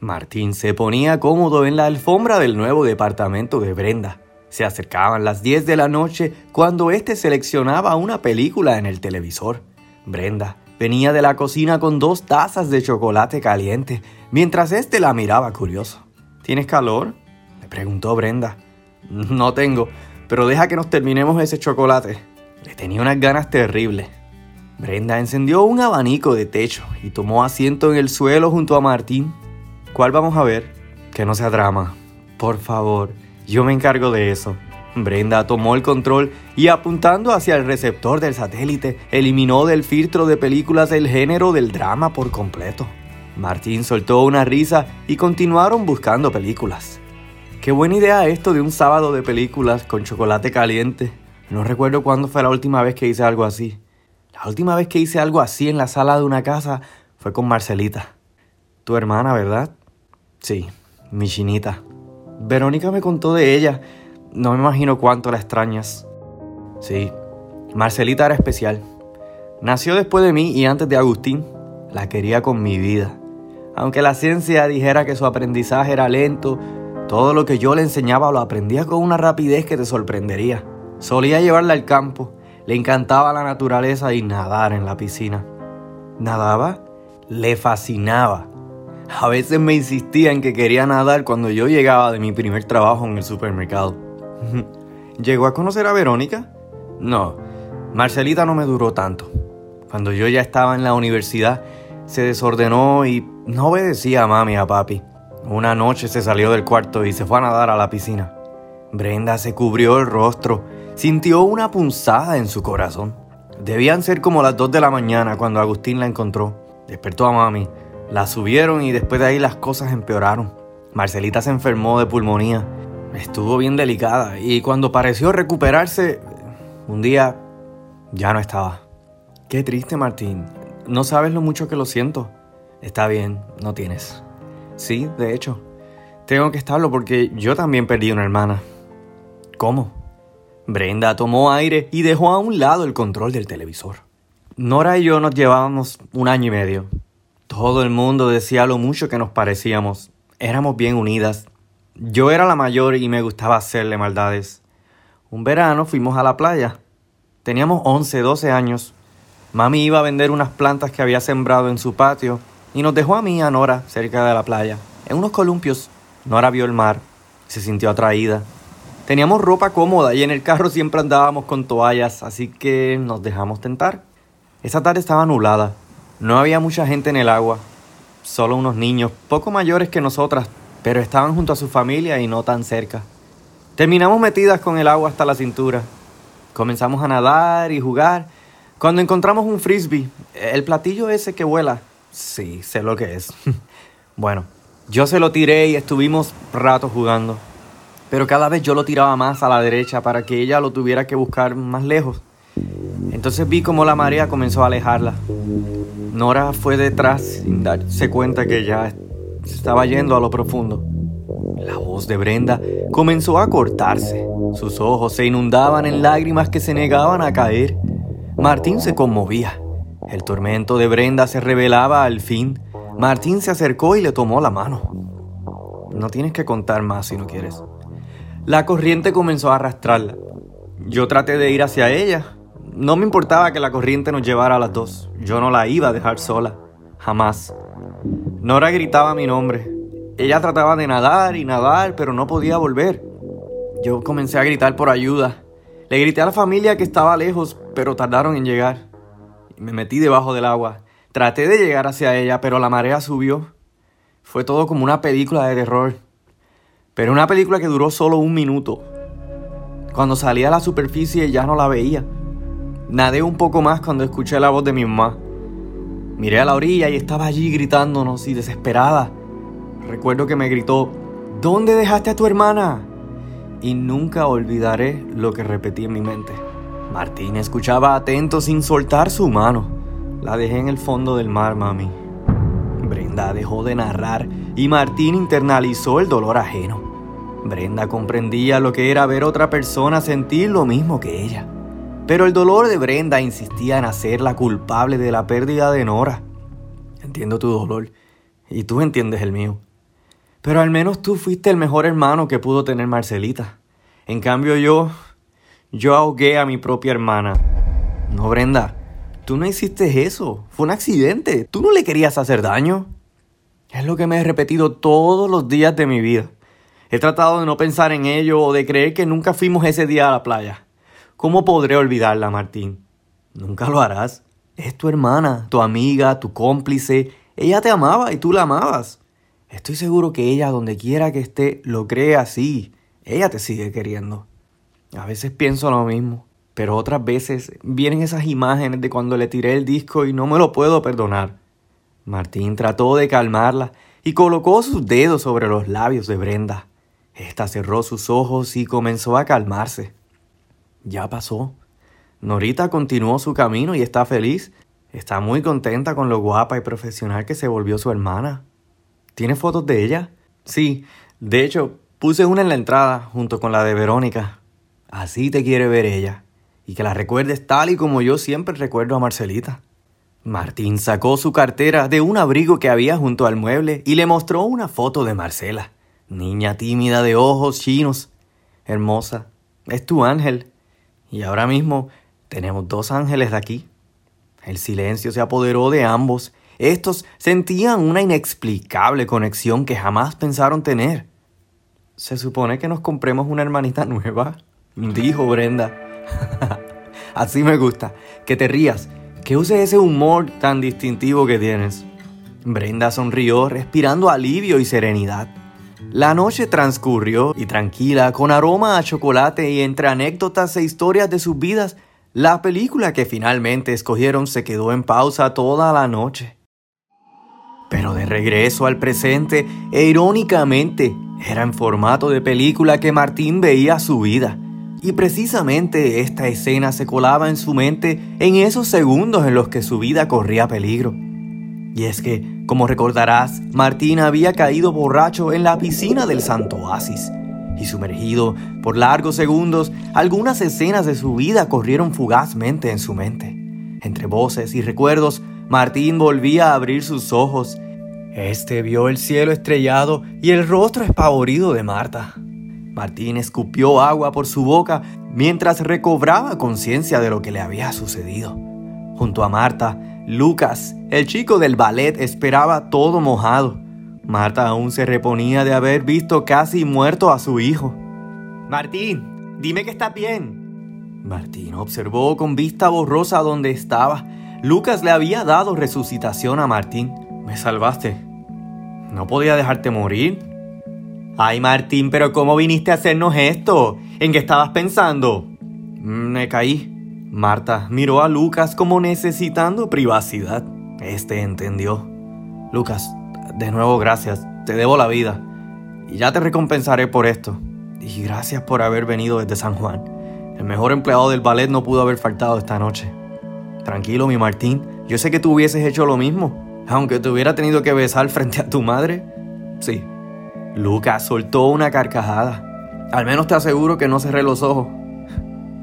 Martín se ponía cómodo en la alfombra del nuevo departamento de Brenda. Se acercaban las 10 de la noche cuando éste seleccionaba una película en el televisor. Brenda venía de la cocina con dos tazas de chocolate caliente, mientras éste la miraba curioso. ¿Tienes calor? le preguntó Brenda. No tengo, pero deja que nos terminemos ese chocolate. Le tenía unas ganas terribles. Brenda encendió un abanico de techo y tomó asiento en el suelo junto a Martín. ¿Cuál vamos a ver? Que no sea drama. Por favor, yo me encargo de eso. Brenda tomó el control y apuntando hacia el receptor del satélite, eliminó del filtro de películas el género del drama por completo. Martín soltó una risa y continuaron buscando películas. Qué buena idea esto de un sábado de películas con chocolate caliente. No recuerdo cuándo fue la última vez que hice algo así. La última vez que hice algo así en la sala de una casa fue con Marcelita. Tu hermana, ¿verdad? Sí, mi chinita. Verónica me contó de ella. No me imagino cuánto la extrañas. Sí, Marcelita era especial. Nació después de mí y antes de Agustín. La quería con mi vida. Aunque la ciencia dijera que su aprendizaje era lento, todo lo que yo le enseñaba lo aprendía con una rapidez que te sorprendería. Solía llevarla al campo, le encantaba la naturaleza y nadar en la piscina. ¿Nadaba? Le fascinaba. A veces me insistía en que quería nadar cuando yo llegaba de mi primer trabajo en el supermercado. ¿Llegó a conocer a Verónica? No, Marcelita no me duró tanto. Cuando yo ya estaba en la universidad, se desordenó y no obedecía a mami y a papi. Una noche se salió del cuarto y se fue a nadar a la piscina. Brenda se cubrió el rostro, sintió una punzada en su corazón. Debían ser como las 2 de la mañana cuando Agustín la encontró. Despertó a mami, la subieron y después de ahí las cosas empeoraron. Marcelita se enfermó de pulmonía. Estuvo bien delicada y cuando pareció recuperarse, un día ya no estaba. Qué triste, Martín. No sabes lo mucho que lo siento. Está bien, no tienes. Sí, de hecho. Tengo que estarlo porque yo también perdí una hermana. ¿Cómo? Brenda tomó aire y dejó a un lado el control del televisor. Nora y yo nos llevábamos un año y medio. Todo el mundo decía lo mucho que nos parecíamos. Éramos bien unidas. Yo era la mayor y me gustaba hacerle maldades. Un verano fuimos a la playa. Teníamos 11, 12 años. Mami iba a vender unas plantas que había sembrado en su patio y nos dejó a mí a Nora cerca de la playa, en unos columpios. Nora vio el mar, se sintió atraída. Teníamos ropa cómoda y en el carro siempre andábamos con toallas, así que nos dejamos tentar. Esa tarde estaba nublada, no había mucha gente en el agua, solo unos niños, poco mayores que nosotras, pero estaban junto a su familia y no tan cerca. Terminamos metidas con el agua hasta la cintura. Comenzamos a nadar y jugar. Cuando encontramos un frisbee, el platillo ese que vuela, Sí, sé lo que es. bueno, yo se lo tiré y estuvimos rato jugando. Pero cada vez yo lo tiraba más a la derecha para que ella lo tuviera que buscar más lejos. Entonces vi como la marea comenzó a alejarla. Nora fue detrás sin darse cuenta que ya estaba yendo a lo profundo. La voz de Brenda comenzó a cortarse. Sus ojos se inundaban en lágrimas que se negaban a caer. Martín se conmovía. El tormento de Brenda se revelaba al fin. Martín se acercó y le tomó la mano. No tienes que contar más si no quieres. La corriente comenzó a arrastrarla. Yo traté de ir hacia ella. No me importaba que la corriente nos llevara a las dos. Yo no la iba a dejar sola. Jamás. Nora gritaba mi nombre. Ella trataba de nadar y nadar, pero no podía volver. Yo comencé a gritar por ayuda. Le grité a la familia que estaba lejos, pero tardaron en llegar. Me metí debajo del agua. Traté de llegar hacia ella, pero la marea subió. Fue todo como una película de terror. Pero una película que duró solo un minuto. Cuando salí a la superficie ya no la veía. Nadé un poco más cuando escuché la voz de mi mamá. Miré a la orilla y estaba allí gritándonos y desesperada. Recuerdo que me gritó, ¿Dónde dejaste a tu hermana? Y nunca olvidaré lo que repetí en mi mente. Martín escuchaba atento sin soltar su mano. La dejé en el fondo del mar, mami. Brenda dejó de narrar y Martín internalizó el dolor ajeno. Brenda comprendía lo que era ver otra persona sentir lo mismo que ella. Pero el dolor de Brenda insistía en hacerla culpable de la pérdida de Nora. Entiendo tu dolor y tú entiendes el mío. Pero al menos tú fuiste el mejor hermano que pudo tener Marcelita. En cambio yo, yo ahogué a mi propia hermana. No, Brenda, tú no hiciste eso. Fue un accidente. Tú no le querías hacer daño. Es lo que me he repetido todos los días de mi vida. He tratado de no pensar en ello o de creer que nunca fuimos ese día a la playa. ¿Cómo podré olvidarla, Martín? Nunca lo harás. Es tu hermana, tu amiga, tu cómplice. Ella te amaba y tú la amabas. Estoy seguro que ella, donde quiera que esté, lo cree así. Ella te sigue queriendo. A veces pienso lo mismo, pero otras veces vienen esas imágenes de cuando le tiré el disco y no me lo puedo perdonar. Martín trató de calmarla y colocó sus dedos sobre los labios de Brenda. Esta cerró sus ojos y comenzó a calmarse. Ya pasó. Norita continuó su camino y está feliz. Está muy contenta con lo guapa y profesional que se volvió su hermana. ¿Tiene fotos de ella? Sí, de hecho, puse una en la entrada junto con la de Verónica. Así te quiere ver ella. Y que la recuerdes tal y como yo siempre recuerdo a Marcelita. Martín sacó su cartera de un abrigo que había junto al mueble y le mostró una foto de Marcela. Niña tímida de ojos chinos. Hermosa. Es tu ángel. Y ahora mismo tenemos dos ángeles de aquí. El silencio se apoderó de ambos. Estos sentían una inexplicable conexión que jamás pensaron tener. Se supone que nos compremos una hermanita nueva, dijo Brenda. Así me gusta, que te rías que uses ese humor tan distintivo que tienes. Brenda sonrió, respirando alivio y serenidad. La noche transcurrió y tranquila, con aroma a chocolate y entre anécdotas e historias de sus vidas, la película que finalmente escogieron se quedó en pausa toda la noche. Pero de regreso al presente, e irónicamente, era en formato de película que Martín veía su vida. Y precisamente esta escena se colaba en su mente en esos segundos en los que su vida corría peligro. Y es que, como recordarás, Martín había caído borracho en la piscina del Santo Oasis. Y sumergido por largos segundos, algunas escenas de su vida corrieron fugazmente en su mente. Entre voces y recuerdos, Martín volvía a abrir sus ojos. Este vio el cielo estrellado y el rostro espavorido de Marta. Martín escupió agua por su boca mientras recobraba conciencia de lo que le había sucedido. Junto a Marta, Lucas, el chico del ballet, esperaba todo mojado. Marta aún se reponía de haber visto casi muerto a su hijo. Martín, dime que estás bien. Martín observó con vista borrosa donde estaba. Lucas le había dado resucitación a Martín. Me salvaste. ¿No podía dejarte morir? Ay, Martín, pero ¿cómo viniste a hacernos esto? ¿En qué estabas pensando? Mm, me caí. Marta miró a Lucas como necesitando privacidad. Este entendió. Lucas, de nuevo gracias. Te debo la vida. Y ya te recompensaré por esto. Y gracias por haber venido desde San Juan. El mejor empleado del ballet no pudo haber faltado esta noche. Tranquilo, mi Martín. Yo sé que tú hubieses hecho lo mismo. Aunque te hubiera tenido que besar frente a tu madre. Sí, Lucas soltó una carcajada. Al menos te aseguro que no cerré los ojos.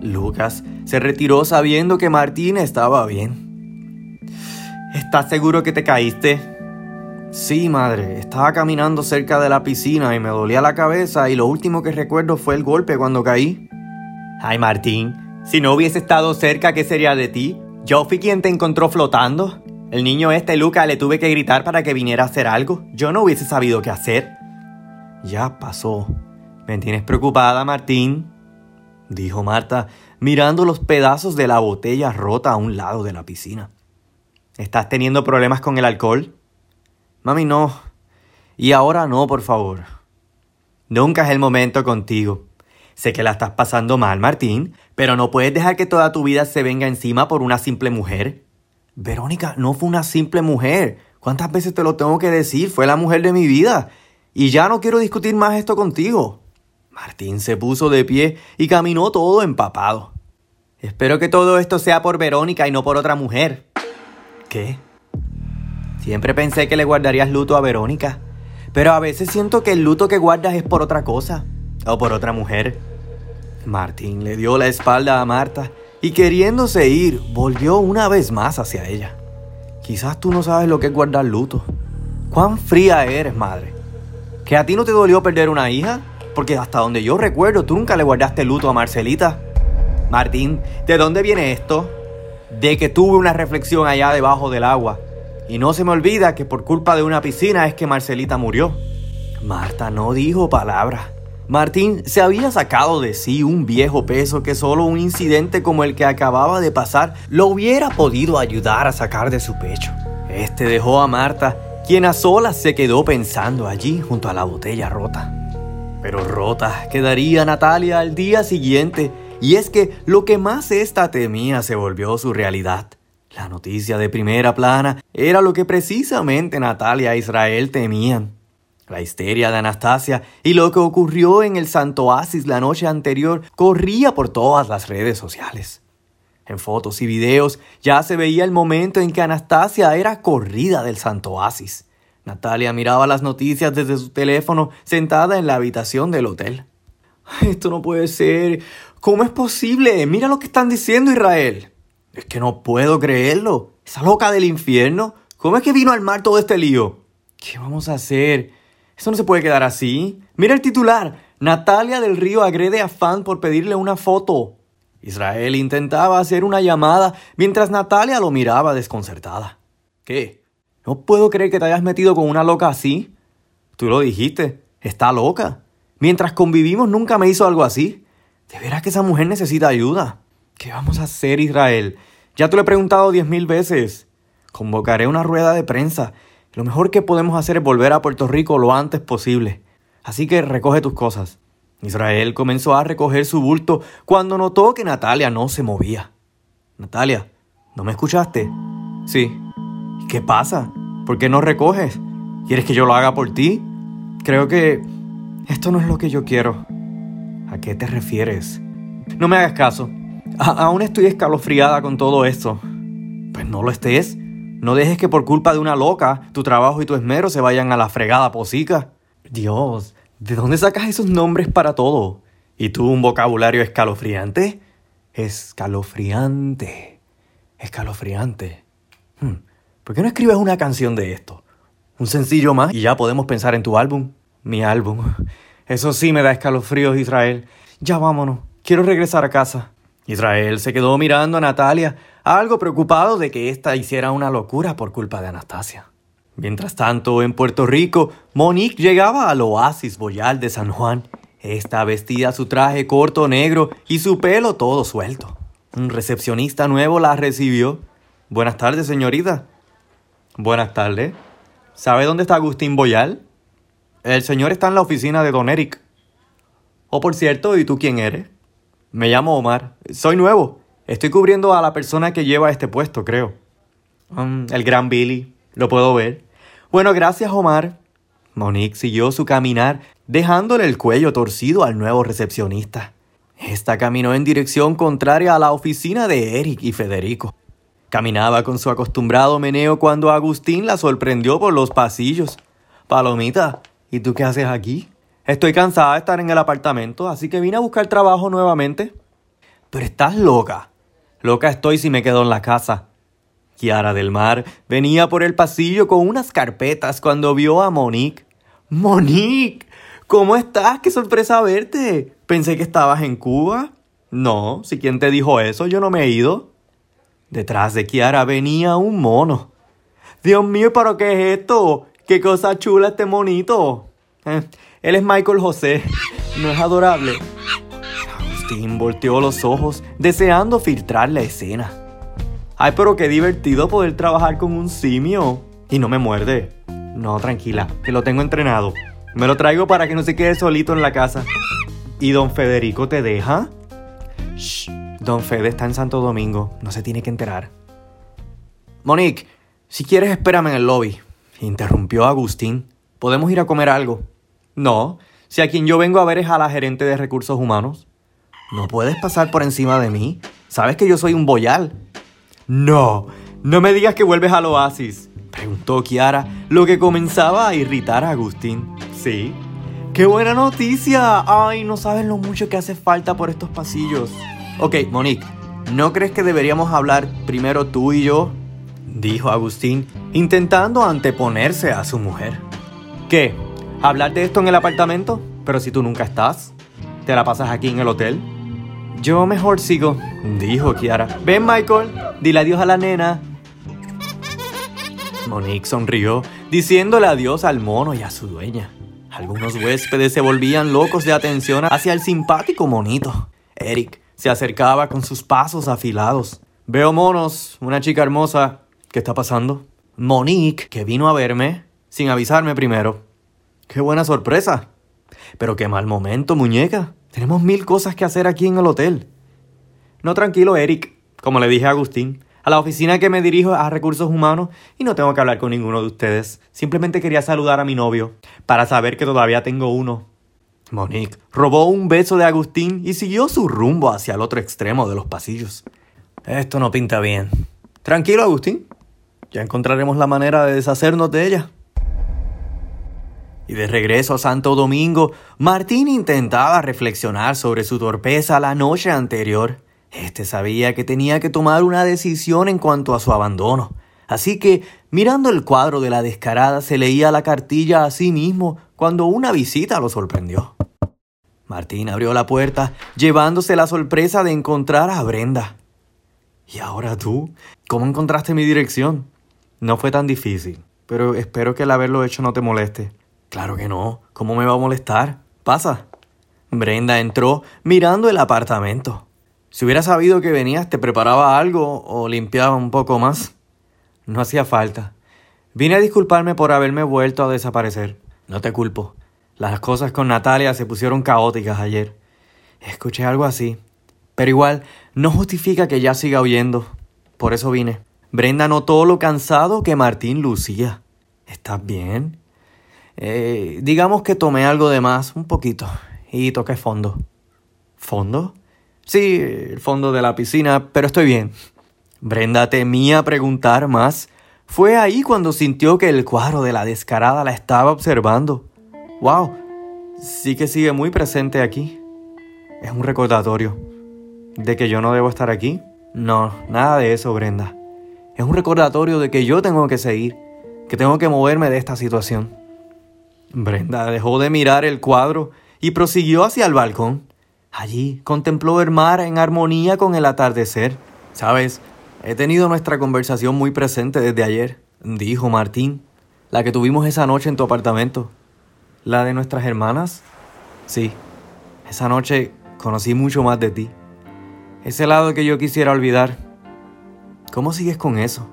Lucas se retiró sabiendo que Martín estaba bien. ¿Estás seguro que te caíste? Sí, madre. Estaba caminando cerca de la piscina y me dolía la cabeza y lo último que recuerdo fue el golpe cuando caí. Ay, Martín, si no hubiese estado cerca, ¿qué sería de ti? Yo fui quien te encontró flotando. El niño este, Lucas, le tuve que gritar para que viniera a hacer algo. Yo no hubiese sabido qué hacer. Ya pasó. ¿Me tienes preocupada, Martín? dijo Marta, mirando los pedazos de la botella rota a un lado de la piscina. ¿Estás teniendo problemas con el alcohol? Mami, no. Y ahora no, por favor. Nunca es el momento contigo. Sé que la estás pasando mal, Martín, pero no puedes dejar que toda tu vida se venga encima por una simple mujer. Verónica no fue una simple mujer. ¿Cuántas veces te lo tengo que decir? Fue la mujer de mi vida. Y ya no quiero discutir más esto contigo. Martín se puso de pie y caminó todo empapado. Espero que todo esto sea por Verónica y no por otra mujer. ¿Qué? Siempre pensé que le guardarías luto a Verónica, pero a veces siento que el luto que guardas es por otra cosa o por otra mujer. Martín le dio la espalda a Marta y queriéndose ir, volvió una vez más hacia ella. Quizás tú no sabes lo que es guardar luto. ¿Cuán fría eres, madre? ¿Que a ti no te dolió perder una hija? Porque hasta donde yo recuerdo, tú nunca le guardaste luto a Marcelita. Martín, ¿de dónde viene esto? De que tuve una reflexión allá debajo del agua. Y no se me olvida que por culpa de una piscina es que Marcelita murió. Marta no dijo palabra. Martín se había sacado de sí un viejo peso que solo un incidente como el que acababa de pasar lo hubiera podido ayudar a sacar de su pecho. Este dejó a Marta, quien a solas se quedó pensando allí junto a la botella rota. Pero rota quedaría Natalia al día siguiente, y es que lo que más ésta temía se volvió su realidad. La noticia de primera plana era lo que precisamente Natalia e Israel temían. La histeria de Anastasia y lo que ocurrió en el Santo Oasis la noche anterior corría por todas las redes sociales. En fotos y videos ya se veía el momento en que Anastasia era corrida del Santo Oasis. Natalia miraba las noticias desde su teléfono sentada en la habitación del hotel. Esto no puede ser. ¿Cómo es posible? Mira lo que están diciendo Israel. Es que no puedo creerlo. Esa loca del infierno. ¿Cómo es que vino al mar todo este lío? ¿Qué vamos a hacer? Eso no se puede quedar así. Mira el titular. Natalia del Río agrede a fan por pedirle una foto. Israel intentaba hacer una llamada mientras Natalia lo miraba desconcertada. ¿Qué? No puedo creer que te hayas metido con una loca así. Tú lo dijiste. Está loca. Mientras convivimos nunca me hizo algo así. De veras que esa mujer necesita ayuda. ¿Qué vamos a hacer, Israel? Ya te lo he preguntado diez mil veces. Convocaré una rueda de prensa lo mejor que podemos hacer es volver a Puerto Rico lo antes posible. Así que recoge tus cosas. Israel comenzó a recoger su bulto cuando notó que Natalia no se movía. Natalia, ¿no me escuchaste? Sí. ¿Qué pasa? ¿Por qué no recoges? ¿Quieres que yo lo haga por ti? Creo que esto no es lo que yo quiero. ¿A qué te refieres? No me hagas caso. aún estoy escalofriada con todo esto. Pues no lo estés. No dejes que por culpa de una loca tu trabajo y tu esmero se vayan a la fregada posica. Dios, ¿de dónde sacas esos nombres para todo? ¿Y tú un vocabulario escalofriante? Escalofriante. Escalofriante. Hmm, ¿Por qué no escribes una canción de esto? Un sencillo más y ya podemos pensar en tu álbum. Mi álbum. Eso sí me da escalofríos, Israel. Ya vámonos. Quiero regresar a casa. Israel se quedó mirando a Natalia, algo preocupado de que ésta hiciera una locura por culpa de Anastasia. Mientras tanto, en Puerto Rico, Monique llegaba al oasis boyal de San Juan. Esta vestía su traje corto negro y su pelo todo suelto. Un recepcionista nuevo la recibió. Buenas tardes, señorita. Buenas tardes. ¿Sabe dónde está Agustín Boyal? El señor está en la oficina de Don Eric. Oh, por cierto, ¿y tú quién eres? Me llamo Omar. Soy nuevo. Estoy cubriendo a la persona que lleva este puesto, creo. Mm, el gran Billy. Lo puedo ver. Bueno, gracias, Omar. Monique siguió su caminar, dejándole el cuello torcido al nuevo recepcionista. Esta caminó en dirección contraria a la oficina de Eric y Federico. Caminaba con su acostumbrado meneo cuando Agustín la sorprendió por los pasillos. Palomita, ¿y tú qué haces aquí? Estoy cansada de estar en el apartamento, así que vine a buscar trabajo nuevamente. Pero estás loca. Loca estoy si me quedo en la casa. Kiara del Mar venía por el pasillo con unas carpetas cuando vio a Monique. Monique, ¿cómo estás? Qué sorpresa verte. Pensé que estabas en Cuba. No, si quien te dijo eso, yo no me he ido. Detrás de Kiara venía un mono. Dios mío, ¿pero qué es esto? ¿Qué cosa chula este monito? Eh, él es Michael José. ¿No es adorable? Agustín volteó los ojos, deseando filtrar la escena. Ay, pero qué divertido poder trabajar con un simio. Y no me muerde. No, tranquila, que lo tengo entrenado. Me lo traigo para que no se quede solito en la casa. ¿Y don Federico te deja? Shh, don Fede está en Santo Domingo, no se tiene que enterar. Monique, si quieres espérame en el lobby. Interrumpió Agustín. Podemos ir a comer algo. No, si a quien yo vengo a ver es a la gerente de recursos humanos. No puedes pasar por encima de mí. Sabes que yo soy un boyal. No, no me digas que vuelves al oasis. Preguntó Kiara, lo que comenzaba a irritar a Agustín. Sí. ¡Qué buena noticia! Ay, no sabes lo mucho que hace falta por estos pasillos. Ok, Monique, ¿no crees que deberíamos hablar primero tú y yo? Dijo Agustín, intentando anteponerse a su mujer. ¿Qué? ¿Hablar de esto en el apartamento? Pero si tú nunca estás, ¿te la pasas aquí en el hotel? Yo mejor sigo, dijo Kiara. Ven, Michael, dile adiós a la nena. Monique sonrió, diciéndole adiós al mono y a su dueña. Algunos huéspedes se volvían locos de atención hacia el simpático monito. Eric se acercaba con sus pasos afilados. Veo monos, una chica hermosa. ¿Qué está pasando? Monique, que vino a verme sin avisarme primero. ¡Qué buena sorpresa! Pero qué mal momento, muñeca. Tenemos mil cosas que hacer aquí en el hotel. No tranquilo, Eric, como le dije a Agustín. A la oficina que me dirijo a recursos humanos y no tengo que hablar con ninguno de ustedes. Simplemente quería saludar a mi novio para saber que todavía tengo uno. Monique robó un beso de Agustín y siguió su rumbo hacia el otro extremo de los pasillos. Esto no pinta bien. Tranquilo, Agustín. Ya encontraremos la manera de deshacernos de ella. Y de regreso a Santo Domingo, Martín intentaba reflexionar sobre su torpeza la noche anterior. Este sabía que tenía que tomar una decisión en cuanto a su abandono. Así que, mirando el cuadro de la descarada, se leía la cartilla a sí mismo cuando una visita lo sorprendió. Martín abrió la puerta, llevándose la sorpresa de encontrar a Brenda. ¿Y ahora tú? ¿Cómo encontraste mi dirección? No fue tan difícil, pero espero que el haberlo hecho no te moleste. Claro que no. ¿Cómo me va a molestar? Pasa. Brenda entró mirando el apartamento. Si hubiera sabido que venías, te preparaba algo o limpiaba un poco más. No hacía falta. Vine a disculparme por haberme vuelto a desaparecer. No te culpo. Las cosas con Natalia se pusieron caóticas ayer. Escuché algo así. Pero igual, no justifica que ya siga huyendo. Por eso vine. Brenda notó lo cansado que Martín lucía. ¿Estás bien? Eh, digamos que tomé algo de más, un poquito, y toqué fondo. ¿Fondo? Sí, el fondo de la piscina, pero estoy bien. Brenda temía preguntar más. Fue ahí cuando sintió que el cuadro de la descarada la estaba observando. ¡Wow! Sí que sigue muy presente aquí. Es un recordatorio. ¿De que yo no debo estar aquí? No, nada de eso, Brenda. Es un recordatorio de que yo tengo que seguir, que tengo que moverme de esta situación. Brenda dejó de mirar el cuadro y prosiguió hacia el balcón. Allí contempló el mar en armonía con el atardecer. Sabes, he tenido nuestra conversación muy presente desde ayer, dijo Martín, la que tuvimos esa noche en tu apartamento. ¿La de nuestras hermanas? Sí, esa noche conocí mucho más de ti. Ese lado que yo quisiera olvidar. ¿Cómo sigues con eso?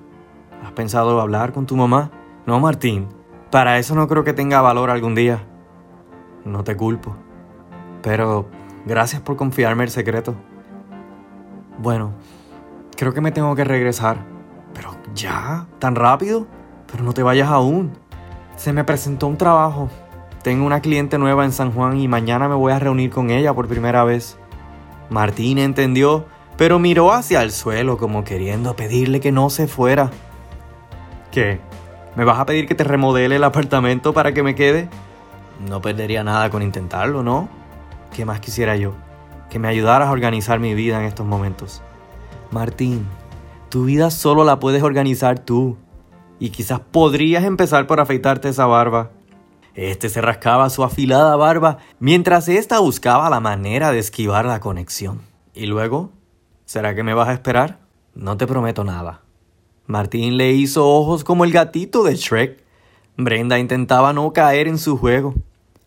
¿Has pensado hablar con tu mamá? No, Martín, para eso no creo que tenga valor algún día. No te culpo. Pero gracias por confiarme el secreto. Bueno, creo que me tengo que regresar. Pero ya, tan rápido. Pero no te vayas aún. Se me presentó un trabajo. Tengo una cliente nueva en San Juan y mañana me voy a reunir con ella por primera vez. Martín entendió, pero miró hacia el suelo como queriendo pedirle que no se fuera. ¿Qué? ¿Me vas a pedir que te remodele el apartamento para que me quede? No perdería nada con intentarlo, ¿no? ¿Qué más quisiera yo? Que me ayudaras a organizar mi vida en estos momentos. Martín, tu vida solo la puedes organizar tú. Y quizás podrías empezar por afeitarte esa barba. Este se rascaba su afilada barba mientras ésta buscaba la manera de esquivar la conexión. ¿Y luego? ¿Será que me vas a esperar? No te prometo nada. Martín le hizo ojos como el gatito de Shrek. Brenda intentaba no caer en su juego.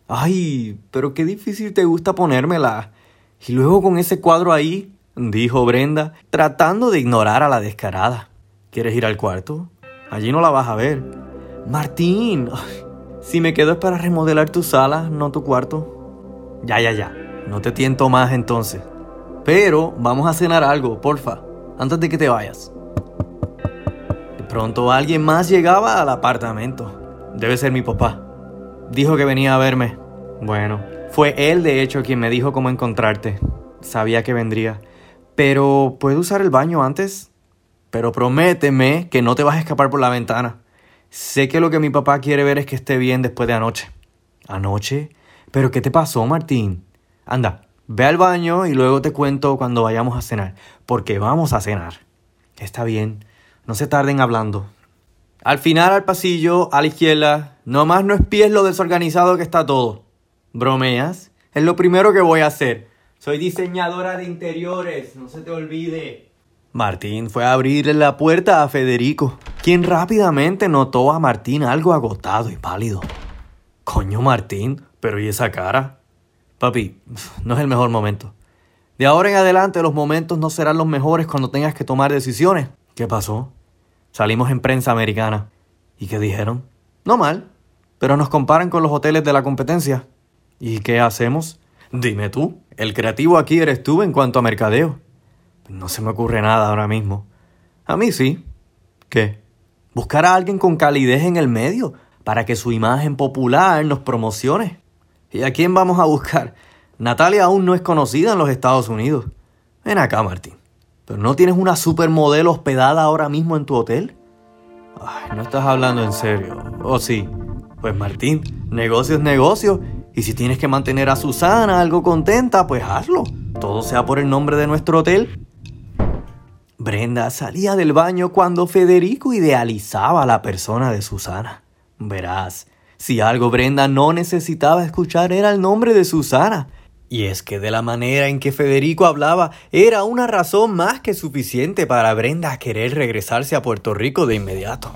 Ay, pero qué difícil te gusta ponérmela. Y luego con ese cuadro ahí, dijo Brenda, tratando de ignorar a la descarada. ¿Quieres ir al cuarto? Allí no la vas a ver. Martín, si me quedo es para remodelar tu sala, no tu cuarto. Ya, ya, ya. No te tiento más entonces. Pero vamos a cenar algo, porfa, antes de que te vayas. Pronto alguien más llegaba al apartamento. Debe ser mi papá. Dijo que venía a verme. Bueno, fue él de hecho quien me dijo cómo encontrarte. Sabía que vendría. Pero, ¿puedo usar el baño antes? Pero prométeme que no te vas a escapar por la ventana. Sé que lo que mi papá quiere ver es que esté bien después de anoche. ¿Anoche? ¿Pero qué te pasó, Martín? Anda, ve al baño y luego te cuento cuando vayamos a cenar. Porque vamos a cenar. Está bien. No se tarden hablando. Al final al pasillo, a la izquierda, nomás no espies lo desorganizado que está todo. ¿Bromeas? Es lo primero que voy a hacer. Soy diseñadora de interiores, no se te olvide. Martín fue a abrirle la puerta a Federico, quien rápidamente notó a Martín algo agotado y pálido. Coño, Martín, pero ¿y esa cara? Papi, no es el mejor momento. De ahora en adelante los momentos no serán los mejores cuando tengas que tomar decisiones. ¿Qué pasó? Salimos en prensa americana. ¿Y qué dijeron? No mal, pero nos comparan con los hoteles de la competencia. ¿Y qué hacemos? Dime tú, el creativo aquí eres tú en cuanto a mercadeo. No se me ocurre nada ahora mismo. A mí sí. ¿Qué? Buscar a alguien con calidez en el medio para que su imagen popular nos promocione. ¿Y a quién vamos a buscar? Natalia aún no es conocida en los Estados Unidos. Ven acá, Martín. ¿Pero no tienes una supermodelo hospedada ahora mismo en tu hotel? Ay, no estás hablando en serio. ¿O oh, sí? Pues Martín, negocio es negocio. Y si tienes que mantener a Susana algo contenta, pues hazlo. Todo sea por el nombre de nuestro hotel. Brenda salía del baño cuando Federico idealizaba a la persona de Susana. Verás, si algo Brenda no necesitaba escuchar era el nombre de Susana. Y es que de la manera en que Federico hablaba era una razón más que suficiente para Brenda querer regresarse a Puerto Rico de inmediato.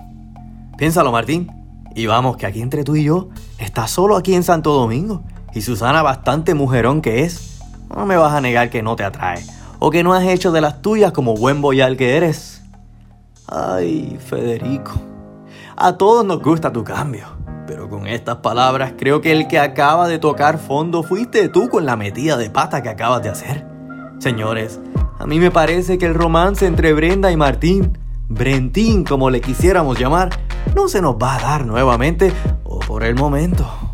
Piénsalo, Martín. Y vamos, que aquí entre tú y yo, estás solo aquí en Santo Domingo. Y Susana bastante mujerón que es. No me vas a negar que no te atrae. O que no has hecho de las tuyas como buen boyal que eres. Ay, Federico. A todos nos gusta tu cambio. Pero con estas palabras creo que el que acaba de tocar fondo fuiste tú con la metida de pata que acabas de hacer. Señores, a mí me parece que el romance entre Brenda y Martín, Brentín como le quisiéramos llamar, no se nos va a dar nuevamente o por el momento.